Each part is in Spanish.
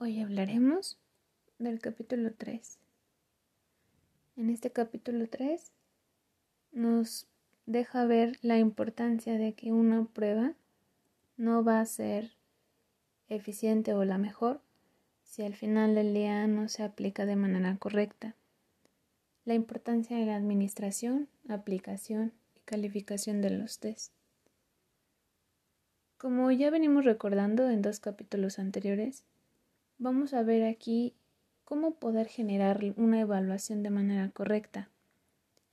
Hoy hablaremos del capítulo 3. En este capítulo 3 nos deja ver la importancia de que una prueba no va a ser eficiente o la mejor si al final del día no se aplica de manera correcta. La importancia de la administración, aplicación y calificación de los test. Como ya venimos recordando en dos capítulos anteriores, vamos a ver aquí cómo poder generar una evaluación de manera correcta,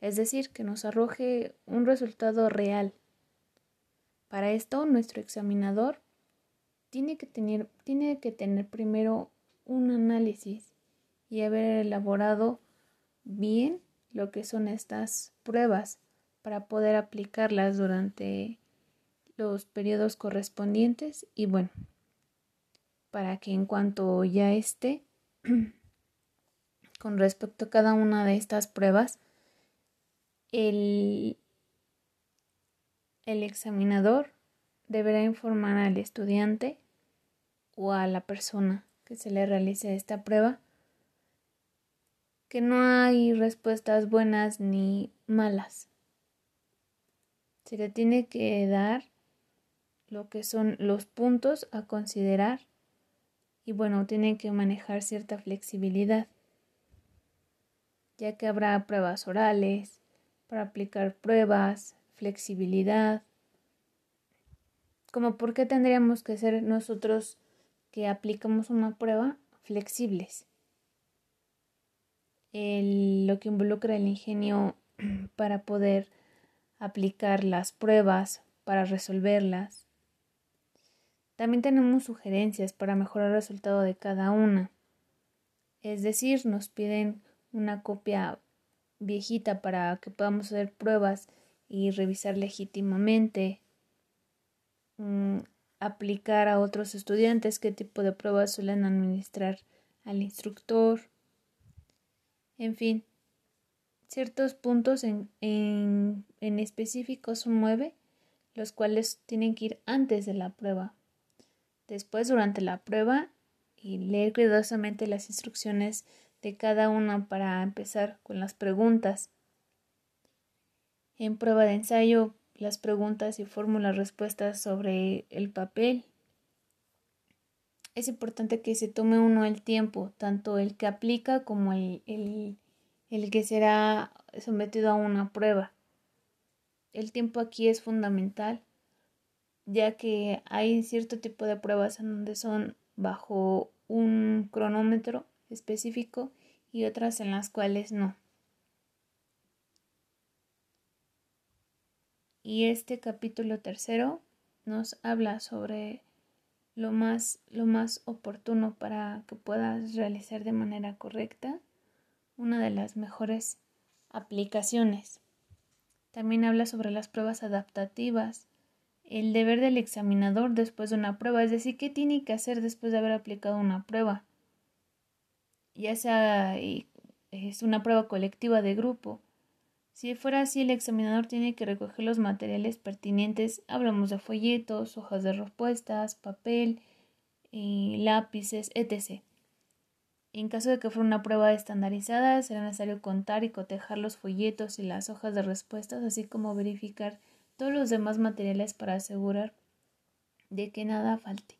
es decir, que nos arroje un resultado real. Para esto, nuestro examinador tiene que tener, tiene que tener primero un análisis y haber elaborado bien lo que son estas pruebas para poder aplicarlas durante los periodos correspondientes y bueno, para que en cuanto ya esté con respecto a cada una de estas pruebas, el, el examinador deberá informar al estudiante o a la persona que se le realice esta prueba que no hay respuestas buenas ni malas. Se le tiene que dar lo que son los puntos a considerar y bueno, tienen que manejar cierta flexibilidad, ya que habrá pruebas orales, para aplicar pruebas, flexibilidad, como por qué tendríamos que ser nosotros que aplicamos una prueba flexibles. lo que involucra el ingenio para poder aplicar las pruebas, para resolverlas, también tenemos sugerencias para mejorar el resultado de cada una. Es decir, nos piden una copia viejita para que podamos hacer pruebas y revisar legítimamente, mm, aplicar a otros estudiantes qué tipo de pruebas suelen administrar al instructor, en fin, ciertos puntos en, en, en específico son nueve, los cuales tienen que ir antes de la prueba Después, durante la prueba, y leer cuidadosamente las instrucciones de cada una para empezar con las preguntas. En prueba de ensayo, las preguntas y fórmulas respuestas sobre el papel. Es importante que se tome uno el tiempo, tanto el que aplica como el, el, el que será sometido a una prueba. El tiempo aquí es fundamental ya que hay cierto tipo de pruebas en donde son bajo un cronómetro específico y otras en las cuales no. Y este capítulo tercero nos habla sobre lo más, lo más oportuno para que puedas realizar de manera correcta una de las mejores aplicaciones. También habla sobre las pruebas adaptativas, el deber del examinador después de una prueba, es decir, qué tiene que hacer después de haber aplicado una prueba, ya sea es una prueba colectiva de grupo. Si fuera así, el examinador tiene que recoger los materiales pertinentes, hablamos de folletos, hojas de respuestas, papel, y lápices, etc. En caso de que fuera una prueba estandarizada, será necesario contar y cotejar los folletos y las hojas de respuestas, así como verificar todos los demás materiales para asegurar de que nada falte.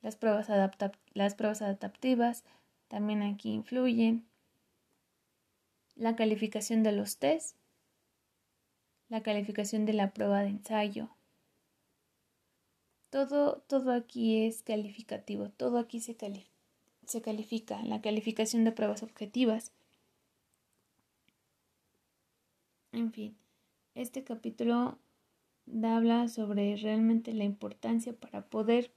Las pruebas, las pruebas adaptativas también aquí influyen. La calificación de los test. La calificación de la prueba de ensayo. Todo, todo aquí es calificativo, todo aquí se, se califica. La calificación de pruebas objetivas. En fin, este capítulo habla sobre realmente la importancia para poder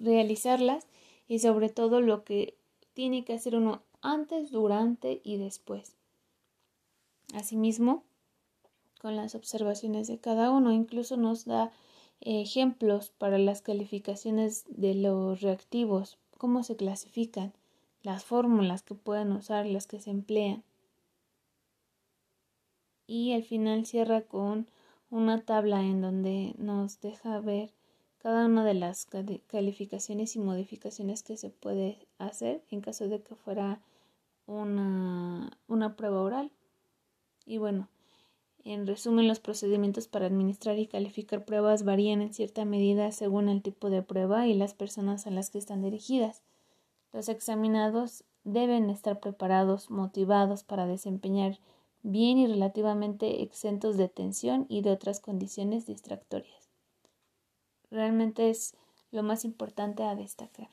realizarlas y sobre todo lo que tiene que hacer uno antes, durante y después. Asimismo, con las observaciones de cada uno, incluso nos da ejemplos para las calificaciones de los reactivos, cómo se clasifican, las fórmulas que pueden usar, las que se emplean y al final cierra con una tabla en donde nos deja ver cada una de las calificaciones y modificaciones que se puede hacer en caso de que fuera una, una prueba oral. Y bueno, en resumen, los procedimientos para administrar y calificar pruebas varían en cierta medida según el tipo de prueba y las personas a las que están dirigidas. Los examinados deben estar preparados, motivados para desempeñar bien y relativamente exentos de tensión y de otras condiciones distractorias. Realmente es lo más importante a destacar.